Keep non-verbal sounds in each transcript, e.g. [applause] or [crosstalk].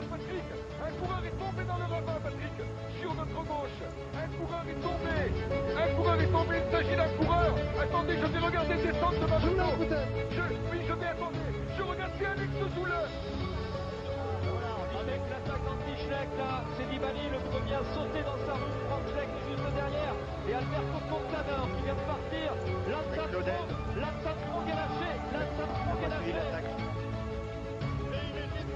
Patrick Un coureur est tombé dans le ravin, Patrick Sur notre gauche Un coureur est tombé Un coureur est tombé, il s'agit d'un coureur Attendez, je vais regarder descendre de ma moto je, Oui, je vais attendre Je regarde si Alex Zoule avec l'attaque d'Anti-Schleck, là, c'est Nibali le premier à sauter dans sa roue. Franck Schleck est juste derrière. Et Alberto Contador qui vient de partir. L'attaque l'attaque Franck est lâché. L'attaque Franck est lâché.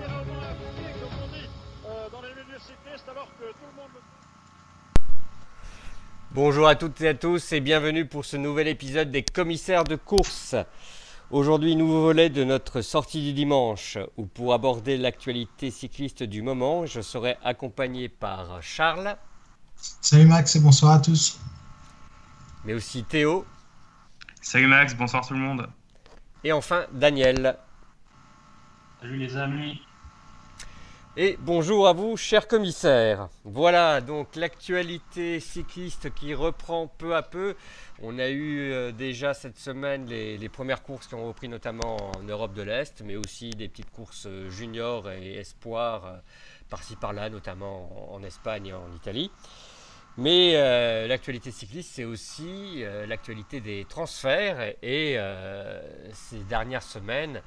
Et il est littéralement à pied, comme on dit, euh, dans les milieux cyclistes, alors que tout le monde... Bonjour à toutes et à tous et bienvenue pour ce nouvel épisode des commissaires de course. Aujourd'hui, nouveau volet de notre sortie du dimanche, où pour aborder l'actualité cycliste du moment, je serai accompagné par Charles. Salut Max et bonsoir à tous. Mais aussi Théo. Salut Max, bonsoir tout le monde. Et enfin Daniel. Salut les amis. Et bonjour à vous, cher commissaire. Voilà donc l'actualité cycliste qui reprend peu à peu. On a eu euh, déjà cette semaine les, premières courses qui ont repris notamment en Europe de l'Est, mais aussi des petites courses euh, juniors et espoirs euh, par-ci par-là, notamment en, Espagne et en Italie. Mais l'actualité cycliste, c'est aussi l'actualité des transferts. Et ces dernières semaines,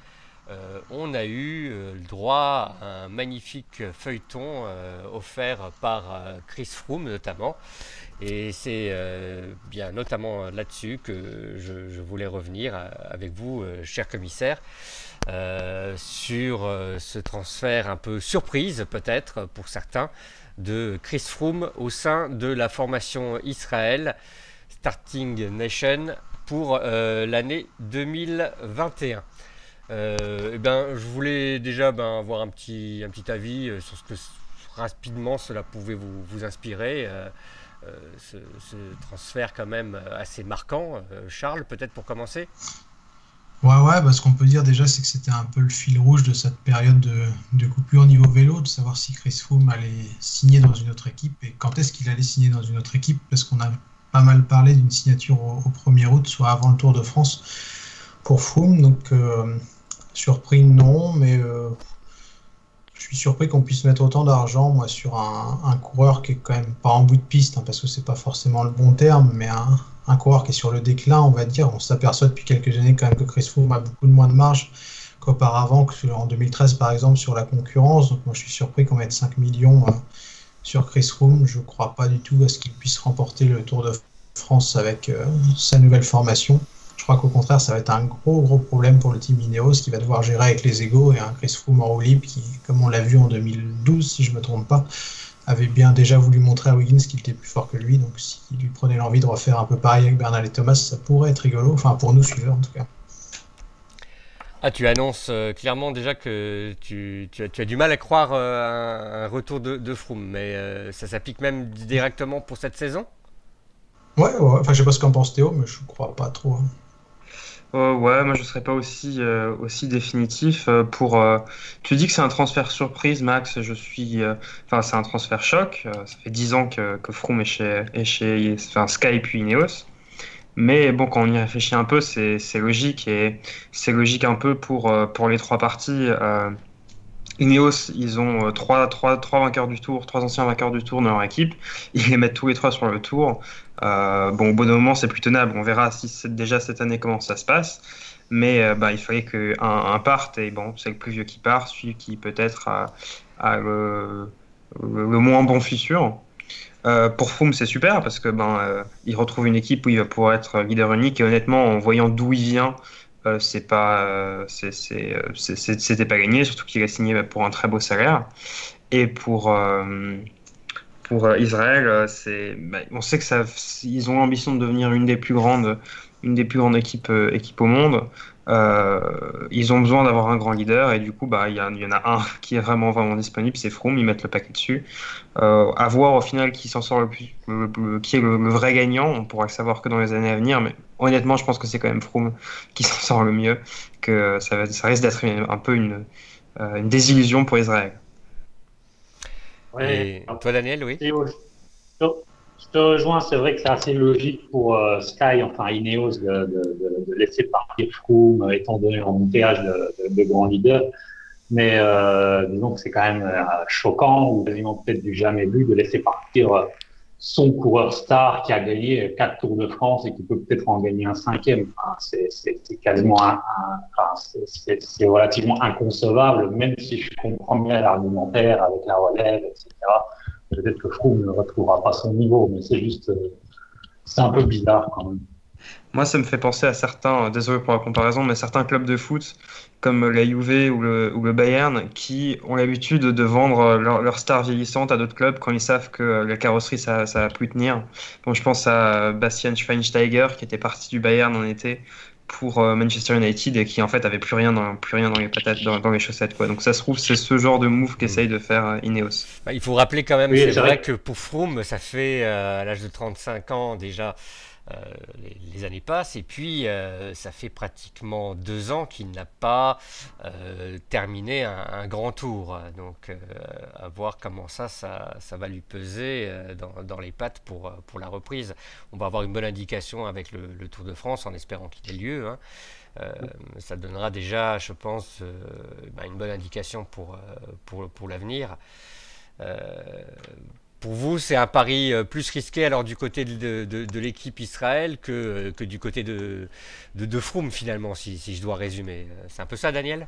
euh, on a eu euh, le droit à un magnifique feuilleton euh, offert par Chris Froome notamment. Et c'est bien notamment là-dessus que je, voulais revenir avec vous, cher commissaire, sur ce transfert un peu surprise peut-être pour certains de Chris Froome au sein de la formation Israël Starting Nation pour l'année 2021. Euh, eh ben, je voulais déjà ben, avoir un petit, un petit avis euh, sur ce que rapidement cela pouvait vous, vous inspirer. Euh, ce, transfert quand même assez marquant. Charles, peut-être pour commencer? Ouais, ouais, bah, ce qu'on peut dire déjà, c'est que c'était un peu le fil rouge de cette période de, de coupure niveau vélo, de savoir si Chris Froome allait signer dans une autre équipe et quand est-ce qu'il allait signer dans une autre équipe, parce qu'on a pas mal parlé d'une signature au, au, 1er août, soit avant le Tour de France pour Froome. Donc, Surpris, non, mais euh, je suis surpris qu'on puisse mettre autant d'argent, moi, sur un, coureur qui est quand même pas en bout de piste, hein, parce que c'est pas forcément le bon terme, mais un, coureur qui est sur le déclin, on va dire. On s'aperçoit depuis quelques années quand même que Chris Froome a beaucoup de moins de marge qu'auparavant, en 2013 par exemple, sur la concurrence. Donc moi, je suis surpris qu'on mette 5 millions euh, sur Chris Froome. Je crois pas du tout à ce qu'il puisse remporter le Tour de France avec euh, sa nouvelle formation. Je crois qu'au contraire, ça va être un gros, gros problème pour le team Ineos qui va devoir gérer avec les égaux et un Chris Froome en roue libre qui, comme on l'a vu en 2012, si je ne me trompe pas, avait bien déjà voulu montrer à Wiggins qu'il était plus fort que lui. Donc, s'il lui prenait l'envie de refaire un peu pareil avec Bernal et Thomas, ça pourrait être rigolo. Enfin, pour nous suiveurs en tout cas. Ah, tu annonces euh, clairement déjà que tu, as, du mal à croire euh, un, retour de, Froome, mais euh, ça s'applique même directement pour cette saison? Ouais, ouais, enfin je sais pas ce qu'en pense Théo, mais je crois pas trop. Hein. Oh, ouais, moi je serais pas aussi, euh, aussi définitif. Euh, pour, euh, tu dis que c'est un transfert surprise, Max. Je suis, enfin c'est un transfert choc. ça fait 10 ans que, que Froome est chez, est chez enfin, Sky puis Ineos. Mais bon, quand on y réfléchit un peu, c'est logique et c'est logique un peu pour, pour les trois parties. Ineos, ils ont trois, trois, trois vainqueurs du tour, trois anciens vainqueurs du tour dans leur équipe. Ils les mettent tous les trois sur le tour. Euh, bon, au bon moment, c'est plus tenable. On verra si déjà cette année comment ça se passe. Mais euh, bah, il fallait qu'un un parte, et bon, c'est le plus vieux qui part, celui qui peut-être a, le, moins bon. Euh, pour Froome, c'est super parce que ben, il retrouve une équipe où il va pouvoir être leader unique. Et honnêtement, en voyant d'où il vient, c'est pas, c'était pas gagné, surtout qu'il a signé pour un très beau salaire. Et pour pour euh, Israël, euh, c'est, bah, on sait que ça, ils ont l'ambition de devenir une des plus grandes, une des plus grandes équipes, euh, équipes au monde. ils ont besoin d'avoir un grand leader et du coup, bah, il y, en a un [laughs] qui est vraiment vraiment disponible, c'est Froome. Ils mettent le paquet dessus. à voir au final qui s'en sort le plus, qui est le, vrai gagnant. On pourra le savoir que dans les années à venir, mais honnêtement, je pense que c'est quand même Froome qui [laughs] s'en sort le mieux. Que ça, ça risque d'être un peu une, une désillusion pour Israël. Et toi, Daniel, oui? Je te rejoins, c'est vrai que c'est assez logique pour euh, Sky, enfin Ineos, de, de, de, laisser partir Froome, étant donné leur montage de, de, grands leaders. Mais euh, disons que c'est quand même euh, choquant ou quasiment peut-être du jamais vu de laisser partir euh, son coureur star qui a gagné quatre Tours de France et qui peut peut-être en gagner un cinquième. Enfin, c'est quasiment un, enfin, c'est relativement inconcevable, même si je comprends bien l'argumentaire avec la relève, etc. Peut-être que Froome ne retrouvera pas son niveau, mais c'est juste, euh, c'est un peu bizarre quand même. Moi, ça me fait penser à certains, désolé pour la comparaison, mais certains clubs de foot comme la Juve ou le, ou le Bayern qui ont l'habitude de vendre leurs leur stars vieillissantes à d'autres clubs quand ils savent que la carrosserie ça, ça va plus tenir. Bon, je pense à Bastian Schweinsteiger qui était parti du Bayern en été pour euh, Manchester United et qui en fait avait plus rien dans, plus rien dans les patates, dans, les chaussettes. Quoi. Donc ça se trouve, c'est ce genre de move qu'essaye de faire euh, Ineos. Bah, il faut rappeler quand même, c'est vrai, que pour Froome, ça fait euh, à l'âge de 35 ans déjà euh, les, années passent et puis euh, ça fait pratiquement deux ans qu'il n'a pas euh, terminé un, grand tour. Donc à voir comment ça, ça, va lui peser dans, les pattes pour, pour la reprise. On va avoir une bonne indication avec le, Tour de France en espérant qu'il ait lieu. Hein. ça donnera déjà, je pense, bah, une bonne indication pour, pour, pour l'avenir. Pour vous, c'est un pari euh, plus risqué alors du côté de, l'équipe Israël que, que, du côté de, de, Froome finalement, si, je dois résumer. Euh, c'est un peu ça, Daniel?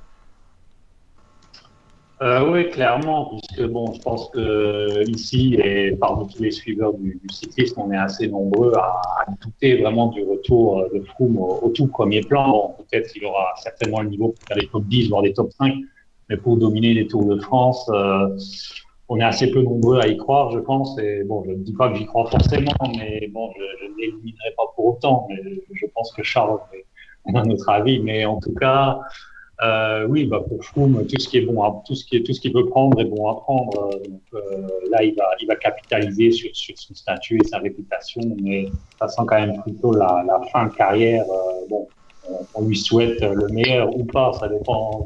Euh, Oui, clairement, puisque bon, je pense que ici et parmi tous les suiveurs du, cyclisme, on est assez nombreux à, douter vraiment du retour de Froome au, tout premier plan. peut-être qu'il aura certainement le niveau pour faire les top 10, voire les top 5, mais pour dominer les Tours de France on est assez peu nombreux à y croire, je pense. Et bon, je ne dis pas que j'y crois forcément, mais bon, je, ne l'éliminerai pas pour autant. Mais je pense que Charles a un autre avis. Mais en tout cas, euh, oui, bah pour Froome, tout ce qui est bon, tout ce qui tout ce qu'il peut prendre est bon à prendre. Donc, euh, là, il va, il va capitaliser sur, sur son statut et sa réputation, mais ça sent quand même plutôt la, fin de carrière. Euh, bon, on lui souhaite le meilleur ou pas, ça dépend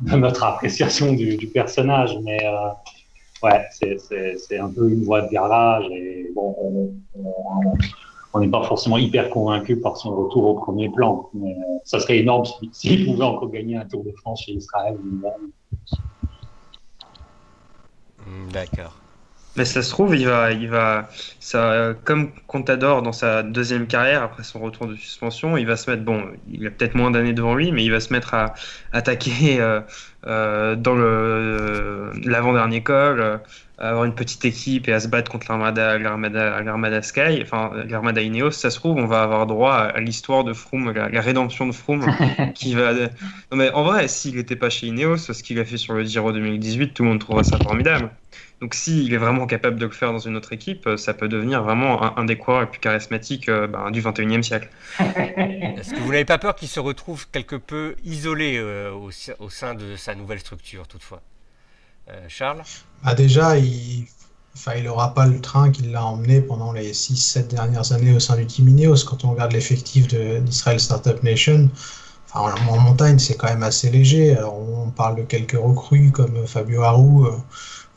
de, notre appréciation du, du personnage, mais euh, ouais, c'est un peu une voie de garage et bon, on n'est pas forcément hyper convaincu par son retour au premier plan. Ça serait énorme s'il pouvait encore gagner un Tour de France chez Israël. Hmm, d'accord. Mais ça se trouve, il va, il va, ça, comme Contador dans sa deuxième carrière après son retour de suspension, il va se mettre, bon, il a peut-être moins d'années devant lui, mais il va se mettre à attaquer euh, euh, dans le l'avant-dernier col, euh, à avoir une petite équipe et à se battre contre l'Armada, l'Armada, Sky, enfin l'Armada Ineos. Ça se trouve, on va avoir droit à, l'histoire de Froome, la, rédemption de Froome, [laughs] qui va. Non mais en vrai, s'il n'était pas chez Ineos, ce qu'il a fait sur le Giro 2018, tout le monde trouverait ça formidable. Donc s'il est vraiment capable de le faire dans une autre équipe, ça peut devenir vraiment un, des coureurs les plus charismatiques euh, ben, du 21e siècle. [laughs] Est-ce que vous n'avez pas peur qu'il se retrouve quelque peu isolé euh, au, sein de sa nouvelle structure toutefois? Charles? Bah Déjà, il n'aura pas le train qui l'a emmené pendant les 6-7 dernières années au sein du Team Ineos. Quand on regarde l'effectif d'Israel Startup Nation, en, montagne, c'est quand même assez léger. on parle de quelques recrues comme Fabio Harou,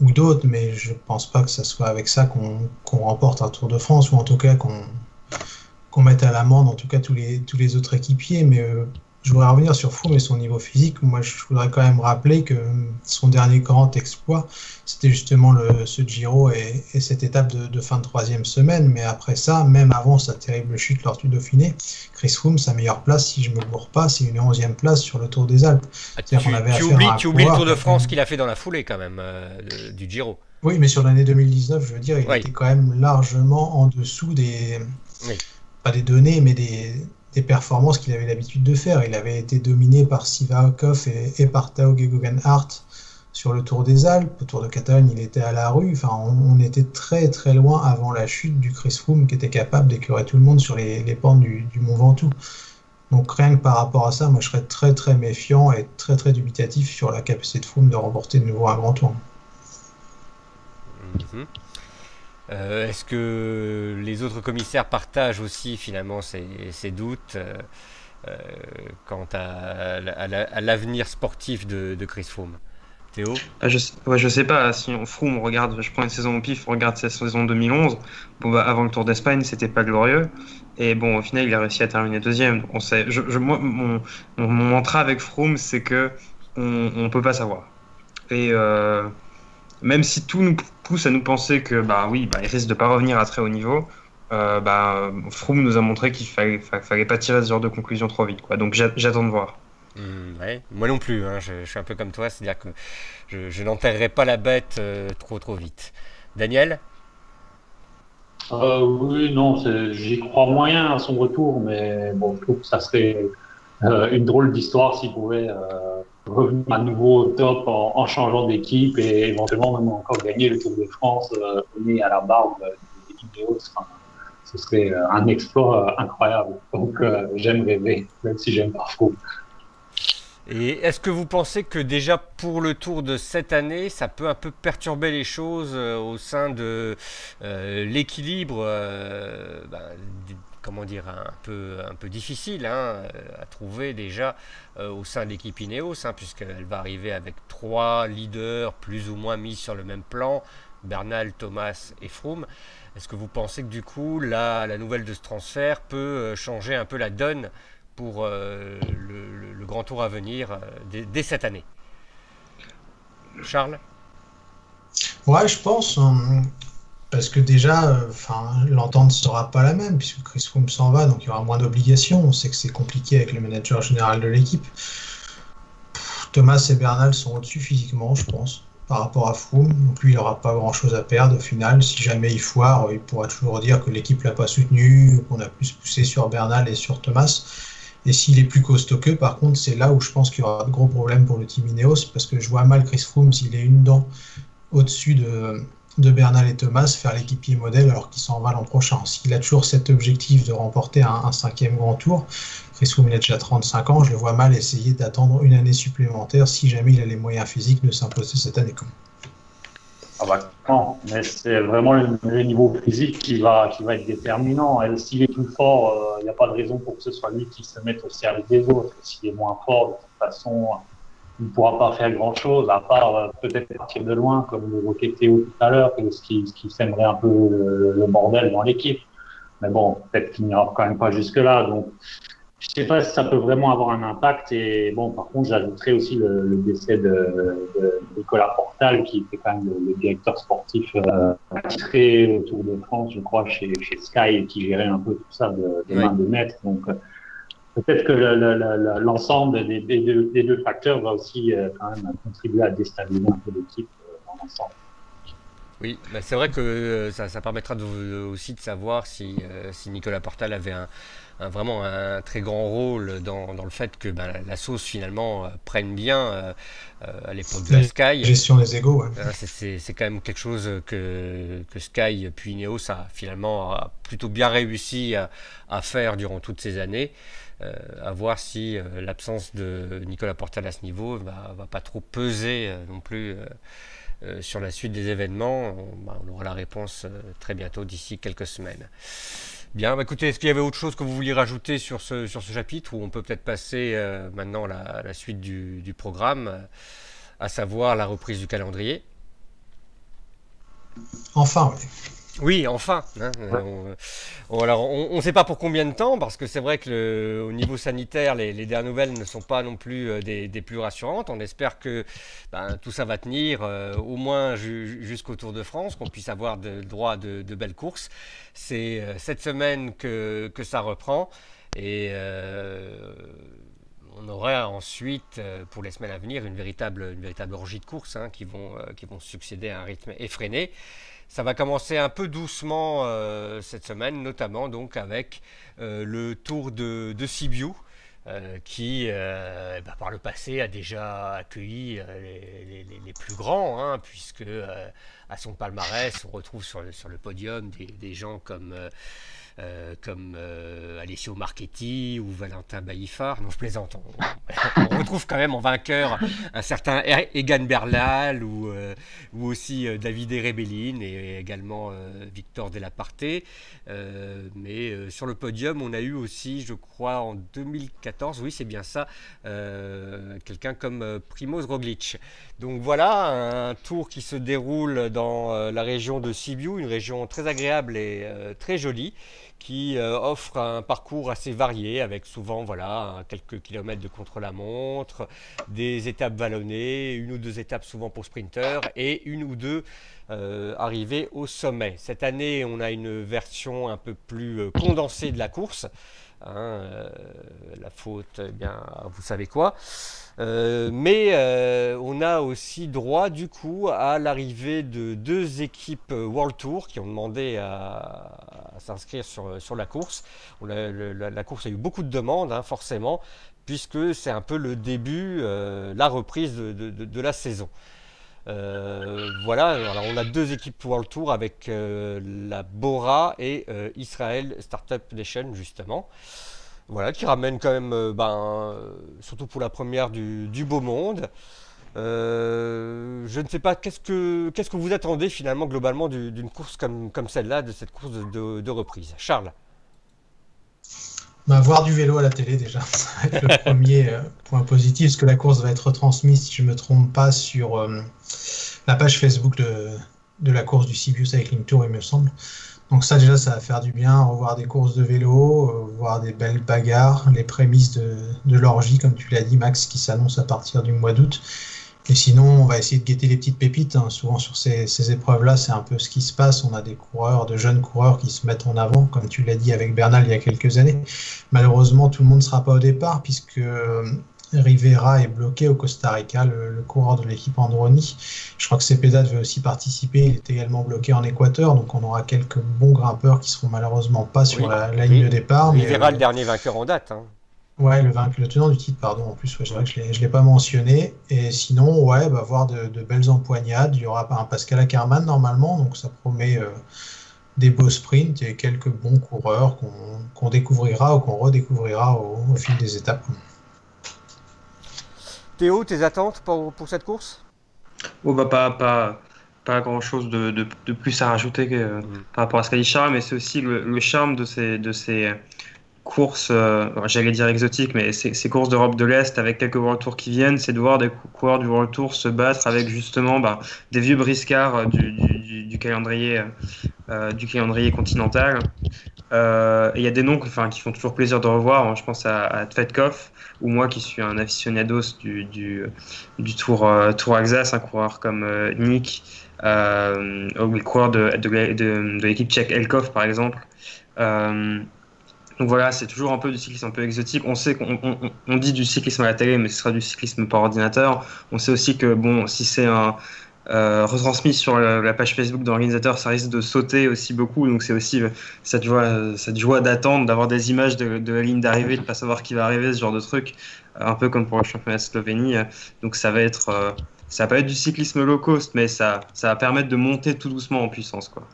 ou d'autres, mais je pense pas que ce soit avec ça qu'on remporte un Tour de France, ou en tout cas qu'on mette à l'amende, tous les, autres équipiers. Euh, je voudrais revenir sur Froome et son niveau physique. Moi, je voudrais quand même rappeler que son dernier grand exploit, c'était justement le, ce Giro et, cette étape de, fin de troisième semaine. Mais après ça, même avant sa terrible chute lors du Dauphiné, Chris Froome, sa meilleure place, si je ne me gourre pas, c'est une onzième place sur le Tour des Alpes. Ah, tu, oublies, tu oublies, le Tour de France qu'il a fait dans la foulée quand même euh, du Giro. Oui, mais sur l'année 2019, je veux dire, il était quand même largement en dessous des... Pas des données, mais des, des performances qu'il avait l'habitude de faire. Il avait été dominé par Sivakov et, et par Tao Geoghegan-Hart sur le Tour des Alpes. Au Tour de Catalogne, il était à la rue. Enfin, on, était très très loin avant la chute du Chris Froome qui était capable d'éclairer tout le monde sur les, pentes du, Mont Ventoux. Donc rien que par rapport à ça, moi je serais très très méfiant et très très dubitatif sur la capacité de Froome de remporter de nouveau un grand tour. Mhm. Euh, est-ce que les autres commissaires partagent aussi finalement ces, doutes euh, euh, quant à, l'avenir sportif de, Chris Froome? Théo? Ah, je, ne sais pas, si on Froome, regarde, je prends une saison au pif, regarde sa saison 2011, bon, bah, avant le Tour d'Espagne, c'était pas glorieux, et bon, au final, il a réussi à terminer deuxième. On sait, je, mon, mantra avec Froome, c'est que on peut pas savoir. Et même si tout nous pousse à nous penser que bah oui, bah, il risque de pas revenir à très haut niveau, euh, bah, Froome nous a montré qu'il fallait, fallait pas tirer ce genre de conclusion trop vite. Quoi. Donc j'attends de voir. Mmh, moi non plus, hein. je, suis un peu comme toi, c'est-à-dire que je, je n'enterrerai pas la bête euh, trop trop vite. Daniel? Euh, Oui, non, j'y crois moyen à son retour, mais bon, je trouve que ça serait une drôle d'histoire s'il pouvait revenir à nouveau au top en, changeant d'équipe et éventuellement même encore gagner le Tour de France, euh, à la barbe des vidéos ce serait euh, un exploit euh, incroyable. Donc euh, j'aime rêver, même si j'aime trop. Et est-ce que vous pensez que déjà pour le tour de cette année, ça peut un peu perturber les choses au sein de l'équilibre, ben, comment dire, un peu, difficile hein, à trouver déjà au sein de l'équipe Ineos, hein, puisqu'elle va arriver avec trois leaders plus ou moins mis sur le même plan, Bernal, Thomas et Froome. Est-ce que vous pensez que du coup, la, nouvelle de ce transfert peut euh, changer un peu la donne pour euh, le, grand tour à venir euh, dès, cette année? Charles? Ouais, je pense. Parce que déjà, l'entente ne sera pas la même, puisque Chris Froome s'en va, donc il y aura moins d'obligations. On sait que c'est compliqué avec le manager général de l'équipe. Thomas et Bernal sont au-dessus physiquement, je pense par rapport à Froome. Donc lui, il n'aura pas grand-chose à perdre au final. Si jamais il foire, il pourra toujours dire que l'équipe l'a pas soutenu, qu'on a plus poussé sur Bernal et sur Thomas. Et s'il est plus costaud qu'eux, par contre, c'est là où je pense qu'il y aura de gros problèmes pour le team Ineos, parce que je vois mal Chris Froome, s'il est une dent au-dessus de, de Bernal et Thomas, faire l'équipier modèle alors qu'il s'en va l'an prochain. S'il a toujours cet objectif de remporter un, cinquième grand tour, Chris Froome il a déjà 35 ans, je le vois mal essayer d'attendre une année supplémentaire si jamais il a les moyens physiques de s'imposer cette année. Ah bah, non, mais c'est vraiment le, niveau physique qui va, qui va être déterminant. S'il est plus fort, euh, il n'y a pas de raison pour que ce soit lui qui se mette au service des autres. S'il est moins fort, de toute façon, il ne pourra pas faire grand-chose, à part euh, peut-être partir de loin, comme l'évoquait Théo tout à l'heure, ce qui, ce qui sèmerait un peu le, bordel dans l'équipe. Mais bon, peut-être qu'il n'ira quand même pas jusque-là. Donc, je sais pas si ça peut vraiment avoir un impact. Et bon, par contre, j'ajouterais aussi le, décès de, Nicolas Portal, qui était quand même le, directeur sportif euh, attitré au Tour de France, je crois, chez, chez Sky, et qui gérait un peu tout ça de, des mains de maître. Donc, euh, peut-être que l'ensemble des, des, deux, facteurs va aussi euh, quand même contribuer à déstabiliser un peu l'équipe euh, dans l'ensemble. Oui, bah, c'est vrai que ça, ça permettra aussi de savoir si, si Nicolas Portal avait un, vraiment un très grand rôle dans, dans le fait que ben, la sauce finalement euh, prenne bien euh, euh, à l'époque de la Sky. Gestion des égaux. C'est quand même quelque chose que, que Sky puis Ineos a finalement a plutôt bien réussi à, à faire durant toutes ces années. À voir si l'absence de Nicolas Portal à ce niveau va, va pas trop peser non plus sur la suite des événements. On, bah, aura la réponse très bientôt d'ici quelques semaines. Bien, bah, écoutez, est-ce qu'il y avait autre chose que vous vouliez rajouter sur ce, sur ce chapitre ou on peut peut-être passer euh, maintenant à la, suite du, du programme, à savoir la reprise du calendrier? Enfin, oui. Oui, enfin. Hein, euh, on, ne sait pas pour combien de temps, parce que c'est vrai que au niveau sanitaire, les, dernières nouvelles ne sont pas non plus euh, des, plus rassurantes. On espère que ben, tout ça va tenir euh, au moins jusqu'au Tour de France, qu'on puisse avoir de, droit de, de belles courses. C'est cette semaine que, ça reprend. Et on aura ensuite, pour les semaines à venir, une véritable, une véritable orgie de courses hein, qui, vont, qui vont succéder à un rythme effréné. Ça va commencer un peu doucement euh, cette semaine, notamment donc avec euh, le Tour de, de Sibiu. Euh, qui, bah, par le passé, a déjà accueilli les, plus grands, hein, puisque à son palmarès, on retrouve sur le, sur le podium des, des gens comme euh, comme euh, Alessio Marchetti ou Valentin Baïfar. Non, je plaisante. On, retrouve quand même en vainqueur un certain Egan Berlal ou, euh, aussi David Rebellin et également Victor Delaparté. mais sur le podium, on a eu aussi, je crois, en 2014, oui, c'est bien ça, quelqu'un comme Primoz Roglic. Donc voilà, un tour qui se déroule dans la région de Sibiu, une région très agréable et très jolie qui euh, offre un parcours assez varié avec souvent voilà quelques kilomètres de contre-la-montre, des étapes vallonnées, une ou deux étapes souvent pour sprinters et une ou deux euh, arrivées au sommet. Cette année, on a une version un peu plus euh, condensée de la course. Hein, la faute, eh bien, vous savez quoi. Euh, mais euh, on a aussi droit du coup à l'arrivée de deux équipes World Tour qui ont demandé à, s'inscrire sur, la course. La, course a eu beaucoup de demandes, hein, forcément, puisque c'est un peu le début, euh, la reprise de, la saison. Voilà, on a deux équipes World Tour avec la Bora et Israël Startup Nation justement. Voilà, qui ramène quand même, euh, ben, euh, surtout pour la première, du, beau monde. Euh, je ne sais pas, qu'est-ce que, qu'est-ce que vous attendez finalement globalement d'une course comme, comme celle-là, de cette course de, reprise? Charles? Bah, Voir du vélo à la télé déjà, [laughs] ça va être le premier point positif, parce que la course va être retransmise, si je ne me trompe pas, sur la page Facebook de, de la course du Sibiu Cycling Tour, il me semble. Donc ça déjà, ça va faire du bien, revoir des courses de vélo, euh, voir des belles bagarres, les prémices de, l'orgie, comme tu l'as dit Max, qui s'annonce à partir du mois d'août. Et sinon, on va essayer de guetter les petites pépites. Hein. Souvent sur ces, épreuves-là, c'est un peu ce qui se passe. On a des coureurs, de jeunes coureurs qui se mettent en avant, comme tu l'as dit avec Bernal il y a quelques années. Malheureusement, tout le monde ne sera pas au départ, puisque Rivera est bloqué au Costa Rica, le, coureur de l'équipe Androni. Je crois que Cepeda devait aussi participer, il est également bloqué en Équateur, donc on aura quelques bons grimpeurs qui seront malheureusement pas sur la, ligne de départ. Rivera, le dernier vainqueur en date. Hein. Ouais, le, vainqueur, le tenant du titre, pardon. En plus, je ne l'ai pas mentionné. Et sinon, ouais, va voir de, belles empoignades. Il y aura un Pascal Ackermann normalement, donc ça promet euh, des beaux sprints et quelques bons coureurs qu'on découvrira ou qu'on redécouvrira au fil des étapes. Théo, tes attentes pour, cette course? Oh bah pas, pas, pas grand chose de, de, plus à rajouter que, mm. par rapport à ce qu'a dit Charles, mais c'est aussi le, charme de ces, de ces courses, euh, j'allais dire exotiques, mais ces, courses d'Europe de l'Est avec quelques World Tours qui viennent, c'est de voir des coureurs du World Tour se battre avec justement bah, des vieux briscards du, du, du calendrier, euh, continental. Euh, il y a des noms enfin, qui font toujours plaisir de revoir. Hein. Je pense à, à Tvetkov, ou moi qui suis un aficionados du, du, Tour, euh, Tour Alsace, un coureur comme euh, Nick, euh, ou le coureur de, l'équipe tchèque Elkov par exemple. Donc voilà, c'est toujours un peu du cyclisme un peu exotique. On sait qu'on on, dit du cyclisme à la télé, mais ce sera du cyclisme par ordinateur. On sait aussi que bon, si c'est un, euh, retransmis sur la, page Facebook d'organisateur, ça risque de sauter aussi beaucoup. Donc c'est aussi cette joie, cette joie d'attendre, d'avoir des images de, la ligne d'arrivée, de pas savoir qui va arriver, ce genre de truc, euh, un peu comme pour le championnat de Slovénie. Donc ça va être, euh, ça va être du cyclisme low cost, mais ça, ça va permettre de monter tout doucement en puissance, quoi.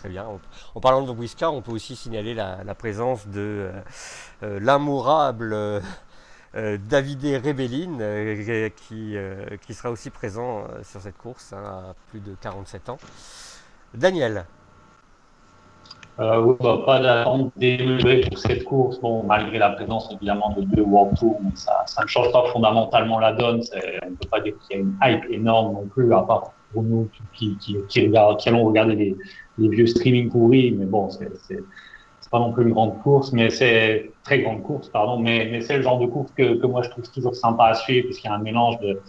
Très bien. En parlant de Whiscar, on peut aussi signaler la, présence de l'amourable euh, Davide Rebellin, euh, qui, euh, qui, sera aussi présent sur cette course hein, à plus de 47 ans. Daniel euh, bah, pas d'attente démesurée pour cette course, bon, malgré la présence évidemment de deux World Tour, mais ça, ne change pas fondamentalement la donne. On ne peut pas dire qu'il y a une hype énorme non plus, à part pour nous qui allons regarder les, les vieux streaming pourris, mais bon, c'est pas non plus une grande course, mais c'est très grande course, pardon, mais, c'est le genre de course que, moi je trouve toujours sympa à suivre, puisqu'il y a un mélange de,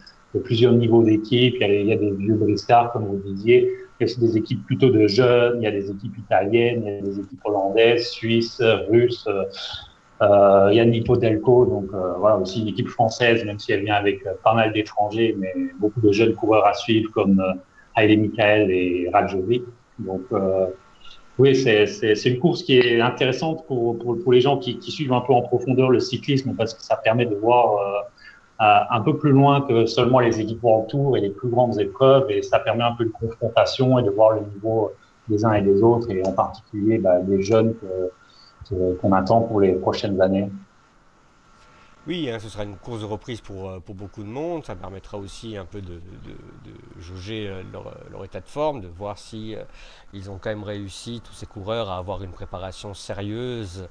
plusieurs niveaux d'équipe. Il, il, y a des vieux briscards, comme vous disiez. Il y a des équipes plutôt de jeunes. Il y a des équipes italiennes, il y a des équipes hollandaises, suisses, russes. Euh, il y a Nipo donc euh, voilà aussi une équipe française, même si elle vient avec euh, pas mal d'étrangers, mais beaucoup de jeunes coureurs à suivre comme euh, Haile Michael et Rajovic. Donc euh, oui, c'est une course qui est intéressante pour, pour, les gens qui, suivent un peu en profondeur le cyclisme parce que ça permet de voir euh, euh, un peu plus loin que seulement les équipes World Tour et les plus grandes épreuves et ça permet un peu de confrontation et de voir le niveau des uns et des autres et en particulier bah, des jeunes qu'on attend pour les prochaines années. Oui, hein, ce sera une course de reprise pour, euh, pour beaucoup de monde. Ça permettra aussi un peu de, de, jauger euh, leur, leur, état de forme, de voir si ils ont quand même réussi, tous ces coureurs, à avoir une préparation sérieuse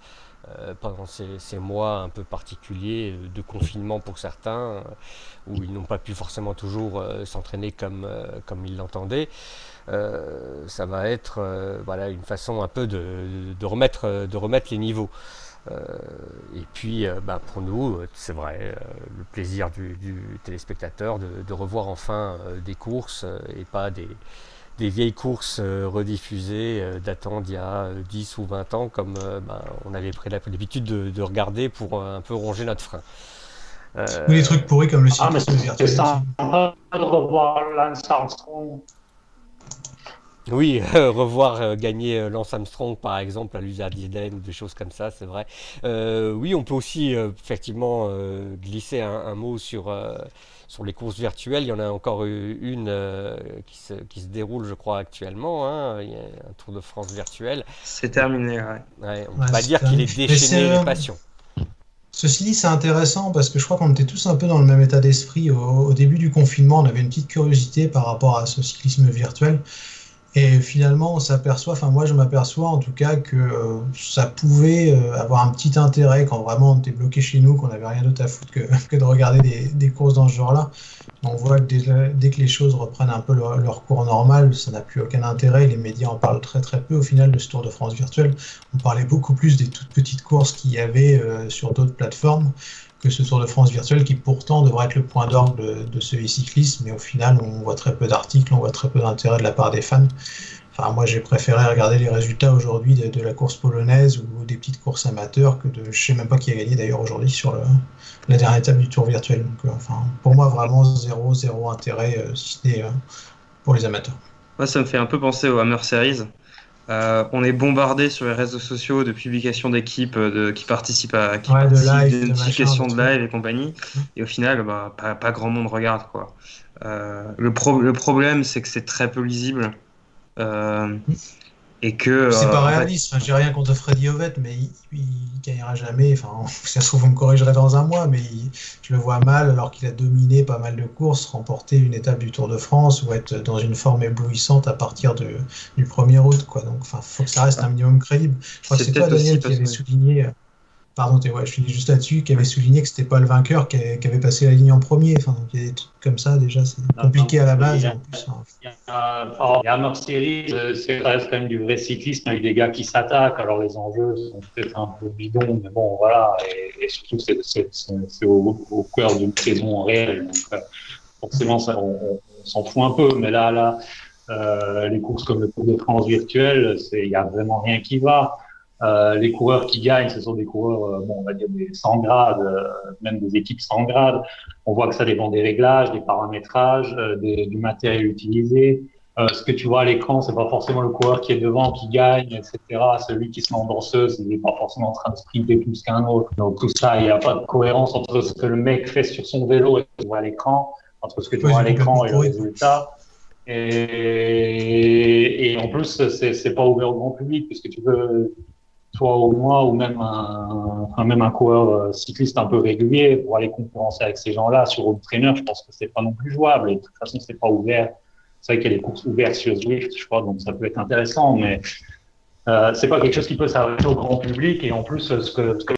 pendant ces, ces, mois un peu particuliers de confinement pour certains, où ils n'ont pas pu forcément toujours s'entraîner comme, comme ils l'entendaient. ça va être voilà, une façon un peu de, de, remettre, de remettre les niveaux. Euh, et puis, euh, bah, pour nous, euh, c'est vrai, le plaisir du, téléspectateur de, revoir enfin des courses et pas des, vieilles courses rediffusées datant d'il y a 10 ou 20 ans, comme bah, on avait pris l'habitude de, regarder pour un peu ronger notre frein. Ou des trucs pourris comme le ah. C'est de revoir Lance oui, [laughs] revoir euh, gagner euh, Lance Armstrong par exemple à l'Usardiden ou des choses comme ça, c'est vrai. Euh, oui, on peut aussi effectivement glisser un, mot sur, sur les courses virtuelles. Il y en a encore une qui se, qui, se, déroule, je crois, actuellement. Hein. Il y a un Tour de France virtuel. C'est terminé, ouais. on peut pas dire qu'il est déchaîné les passions. Ceci dit, c'est intéressant parce que je crois qu'on était tous un peu dans le même état d'esprit. au, début du confinement, on avait une petite curiosité par rapport à ce cyclisme virtuel. Et finalement, on s'aperçoit, enfin moi je m'aperçois en tout cas que euh, ça pouvait euh, avoir un petit intérêt quand vraiment on était bloqué chez nous, qu'on n'avait rien d'autre à foutre que, [laughs] de regarder des, courses dans ce genre-là. On voit que dès, dès, que les choses reprennent un peu leur, cours normal, ça n'a plus aucun intérêt. Les médias en parlent très très peu au final de ce Tour de France virtuel. On parlait beaucoup plus des toutes petites courses qu'il y avait euh, sur d'autres plateformes que ce Tour de France virtuel qui pourtant devrait être le point d'orgue de, ce cyclisme, mais au final on voit très peu d'articles, on voit très peu d'intérêt de la part des fans. Enfin, moi j'ai préféré regarder les résultats aujourd'hui de, la course polonaise ou des petites courses amateurs que de, je sais même pas qui a gagné d'ailleurs aujourd'hui sur la dernière étape du Tour virtuel. Donc, euh, enfin, pour moi vraiment zéro zéro intérêt euh, si ce n'est euh, pour les amateurs. Moi ça me fait un peu penser au Hammer Series euh, on est bombardé sur les réseaux sociaux de publications d'équipes euh, qui participent à qui de live, de notifications de, live et compagnie. Et au final, bah, pas, grand monde regarde. Quoi. Euh, le, le, problème, c'est que c'est très peu lisible. Mm et que c'est pas euh, réaliste. J'ai rien contre Freddy Ovett, mais il, il, gagnera jamais. Enfin, [laughs] ça se trouve, vous me corrigerez dans un mois, mais je le vois mal alors qu'il a dominé pas mal de courses, remporter une étape du Tour de France ou être dans une forme éblouissante à partir de, du 1er août. Quoi. Donc, enfin, faut que ça reste un minimum crédible. Je crois que c'est toi, Daniel, qui avait souligné euh, pardon, ouais, je finis juste là-dessus, qui avait souligné que c'était pas le vainqueur qui, avait passé la ligne en premier. Enfin, il y a des trucs comme ça déjà, c'est compliqué à la base. Hein. Il y a, un Series, euh, c'est quand même du vrai cyclisme avec des gars qui s'attaquent. Alors les enjeux sont peut-être un peu bidons, mais bon, voilà. Et, surtout, c'est au, cœur d'une saison réelle. Donc, euh, forcément, ça, on, s'en fout un peu. Mais là, là, euh, les courses comme le Tour de France virtuel, il y a vraiment rien qui va. Euh, les coureurs qui gagnent, ce sont des coureurs, euh, bon, on va dire des 100 grades, euh, même des équipes 100 grades. On voit que ça dépend des réglages, des paramétrages, du matériel utilisé. ce que tu vois à l'écran, c'est pas forcément le coureur qui est devant qui gagne, etc. Celui qui se met en danseuse, il n'est pas forcément en train de sprinter plus qu'un autre. Donc tout ça, il n'y a pas de cohérence entre ce que le mec fait sur son vélo et ce que tu vois à l'écran, entre ce que tu vois à l'écran et le résultat. Et, et en plus, c'est pas ouvert au grand public puisque tu veux toi ou moi, ou même un, même un coureur euh, cycliste un peu régulier, pour aller concurrencer avec ces gens-là sur Home Trainer, je pense que c'est pas non plus jouable. Et de toute façon, c'est pas ouvert. C'est vrai qu'il y a des courses ouvertes sur Zwift, je crois, donc ça peut être intéressant, mais euh, c'est pas quelque chose qui peut s'arrêter au grand public. Et en plus, ce que, ce que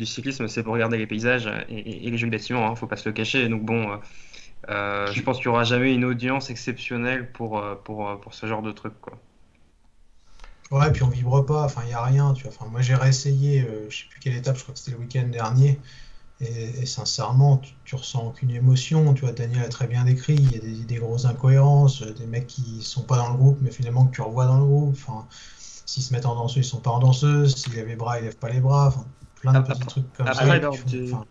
du cyclisme, c'est pour regarder les paysages et, les jeux de bâtiments, hein, faut pas se le cacher. Donc bon, euh, euh, je pense qu'il n'y aura jamais une audience exceptionnelle pour, euh, pour, ce genre de truc. Quoi. Ouais, puis on vibre pas, enfin il n'y a rien. Tu vois. Moi j'ai réessayé, je sais plus quelle étape, je crois que c'était le week-end dernier. Et, sincèrement, tu, ressens aucune émotion. Tu vois, Daniel a très bien décrit. Il y a des, des, grosses incohérences, des mecs qui sont pas dans le groupe, mais finalement que tu revois dans le groupe. Enfin, s'ils se mettent en danseuse, ils sont pas en danseuse. S'ils lèvent les bras, ils lèvent pas les bras. Plein de ah, petits trucs comme ça.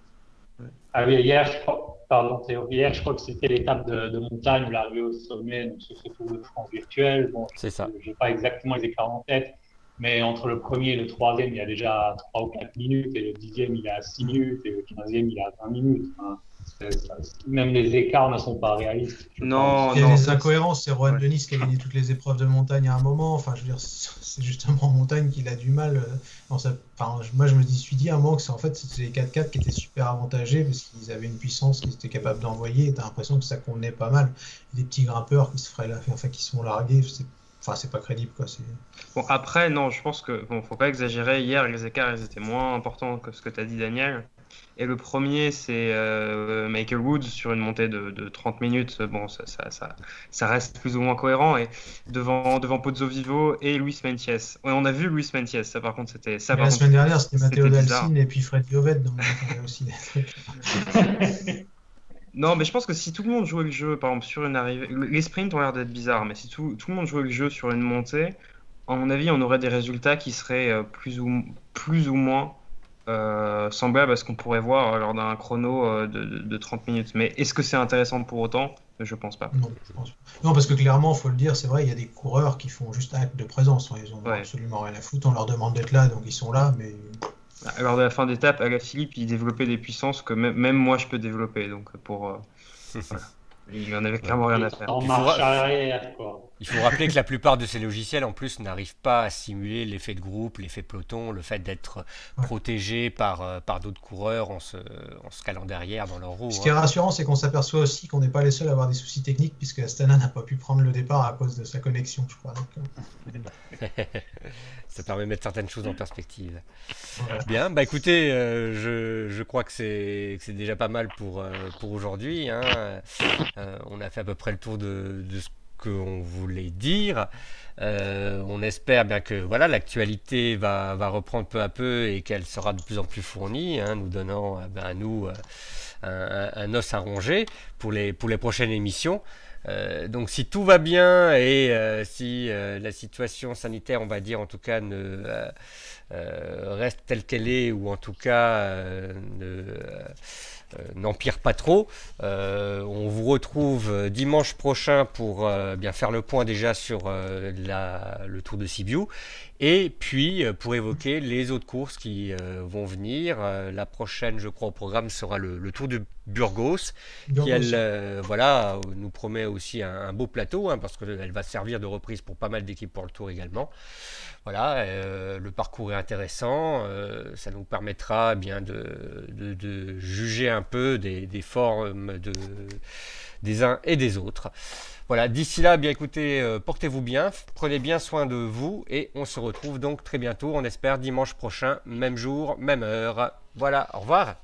Ah oui, hier, je crois, pardon, hier, je crois que c'était l'étape de, montagne ou l'arrivée au sommet, donc ce Tour de France virtuel. Bon, c'est ça. J'ai pas exactement les écarts en tête, Mais entre le premier et le troisième, il y a déjà 3 ou 4 minutes, et le dixième, il est à 6 minutes, et le quinzième, il est à 20 minutes. Même les écarts ne sont pas réalistes. Non, il y a des incohérences. C'est Rohan Denis qui a gagné toutes les épreuves de montagne à un moment. Enfin, je veux dire, [laughs] c'est justement en montagne qu'il a du mal. Euh, enfin, moi, je me suis dit à un moment que c'est en fait c'était les 4x4 qui étaient super avantagés parce qu'ils avaient une puissance qu'ils étaient capables d'envoyer. T'as l'impression que ça convenait pas mal. des petits grimpeurs qui se feraient, enfin, qui sont largués. Enfin, c'est pas crédible, quoi. Bon, après, non, je pense que, bon, faut pas exagérer. Hier, les écarts, ils étaient moins importants que ce que tu as dit, Daniel. Et le premier, c'est euh, Michael Woods sur une montée de, 30 minutes. Bon, ça, ça, ça, reste plus ou moins cohérent. Et devant, devant Pozzo Vivo et Luis Mentiès. on a vu Luis Mentiès, ça par contre, c'était la semaine dernière, c'était Matteo Dalcine et puis Freddy Oved, donc on aussi des trucs. Non, mais je pense que si tout le monde jouait le jeu, par exemple, sur une arrivée. Les sprints ont l'air d'être bizarres, mais si tout, tout, le monde jouait le jeu sur une montée, à mon avis, on aurait des résultats qui seraient euh, plus ou, plus ou moins euh, semblables à ce qu'on pourrait voir lors d'un chrono euh, de, de, 30 minutes. Mais est-ce que c'est intéressant pour autant? Je pense pas. Non, je pense pas. non, parce que clairement, il faut le dire, c'est vrai, il y a des coureurs qui font juste acte de présence. Ils ont absolument rien à foutre. On leur demande d'être là, donc ils sont là, mais lors de la fin d'étape, Philippe, il développait des puissances que même, moi je peux développer. Donc pour euh, [laughs] il en avait clairement rien à faire. En marche arrière, quoi. Il faut rappeler que la plupart de ces logiciels, en plus, n'arrivent pas à simuler l'effet de groupe, l'effet peloton, le fait d'être protégé par, euh, par d'autres coureurs en se, en se calant derrière dans leur roue. Ce qui est hein. rassurant, c'est qu'on s'aperçoit aussi qu'on n'est pas les seuls à avoir des soucis techniques, puisque Astana n'a pas pu prendre le départ à cause de sa connexion, je crois. Euh. [laughs] Ça permet de mettre certaines choses en perspective. Bien, bah écoutez, euh, je, je, crois que c'est déjà pas mal pour, pour aujourd'hui. Hein. on a fait à peu près le tour de, de ce qu'on voulait dire. Euh, on espère bien que voilà l'actualité va, reprendre peu à peu et qu'elle sera de plus en plus fournie, hein, nous donnant euh, ben, à nous euh, un, os à ronger pour les, pour les prochaines émissions. Donc si tout va bien et si la situation sanitaire, on va dire en tout cas, ne reste telle qu'elle est ou en tout cas ne euh, n'empire pas trop. Euh, on vous retrouve euh, dimanche prochain pour bien faire le point déjà sur le Tour de Sibiu et puis pour évoquer les autres courses qui vont venir. la prochaine, je crois, au programme sera le, Tour de Burgos, qui elle, voilà, nous promet aussi un, beau plateau hein, parce qu'elle va servir de reprise pour pas mal d'équipes pour le Tour également. Voilà, euh, le parcours est intéressant, euh, ça nous permettra eh bien de, juger un peu des, formes de, des uns et des autres. Voilà, d'ici là, bien écoutez, euh, portez-vous bien, prenez bien soin de vous et on se retrouve donc très bientôt, on espère dimanche prochain, même jour, même heure. Voilà, au revoir.